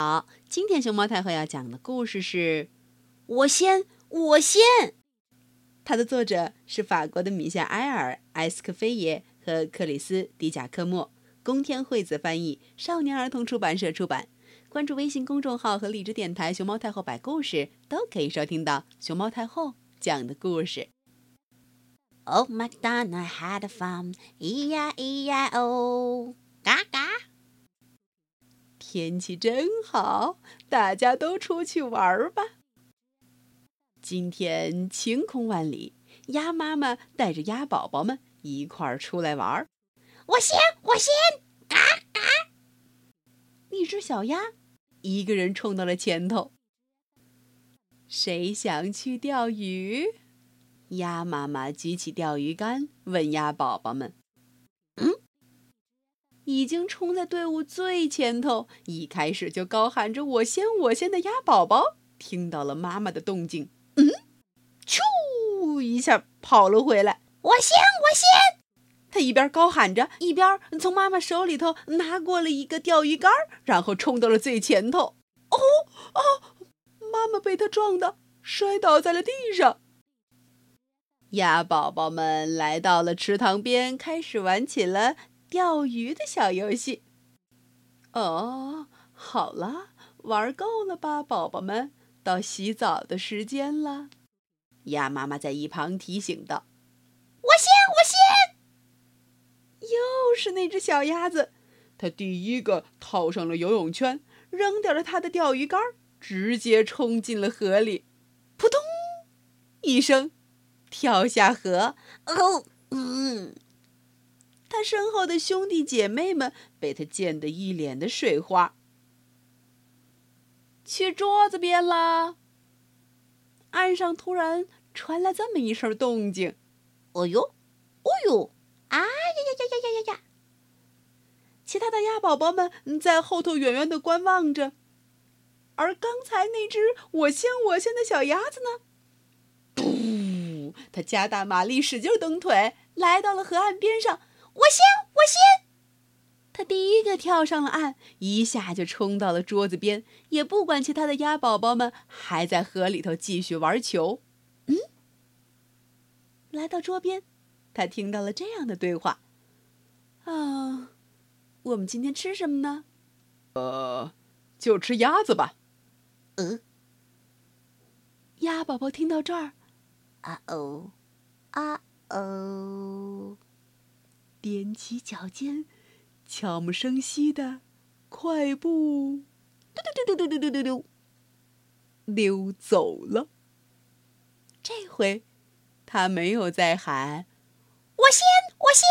好，今天熊猫太后要讲的故事是《我先，我先》。它的作者是法国的米夏埃尔·埃斯科菲耶和克里斯·迪贾科莫，宫天惠子翻译，少年儿童出版社出版。关注微信公众号和荔枝电台“熊猫太后摆故事”，都可以收听到熊猫太后讲的故事。Old MacDonald had farm, E-I-E-I-O，嘎嘎。天气真好，大家都出去玩吧。今天晴空万里，鸭妈妈带着鸭宝宝们一块儿出来玩。我先，我先，嘎嘎。一只小鸭一个人冲到了前头。谁想去钓鱼？鸭妈妈举起钓鱼竿，问鸭宝宝们：“？”已经冲在队伍最前头，一开始就高喊着“我先，我先”的鸭宝宝，听到了妈妈的动静，嗯，咻一下跑了回来。“我先，我先！”他一边高喊着，一边从妈妈手里头拿过了一个钓鱼竿，然后冲到了最前头。哦哦，妈妈被他撞的摔倒在了地上。鸭宝宝们来到了池塘边，开始玩起了钓鱼的小游戏。哦，好了，玩够了吧，宝宝们？到洗澡的时间了。鸭妈妈在一旁提醒道：“我先，我先。”又是那只小鸭子，它第一个套上了游泳圈，扔掉了它的钓鱼竿，直接冲进了河里，扑通一声。跳下河，哦，嗯，他身后的兄弟姐妹们被他溅得一脸的水花。去桌子边啦！岸上突然传来这么一声动静，哦呦，哦呦，啊呀呀呀呀呀呀呀！其他的鸭宝宝们在后头远远的观望着，而刚才那只我先我先的小鸭子呢？他加大马力，使劲蹬腿，来到了河岸边上。我先，我先！他第一个跳上了岸，一下就冲到了桌子边，也不管其他的鸭宝宝们还在河里头继续玩球。嗯，来到桌边，他听到了这样的对话：“啊，我们今天吃什么呢？呃，就吃鸭子吧。”嗯，鸭宝宝听到这儿。啊哦，啊哦！踮起脚尖，悄无声息的快步，嘟嘟嘟嘟嘟嘟嘟嘟，溜走了。这回，他没有再喊“我先，我先”。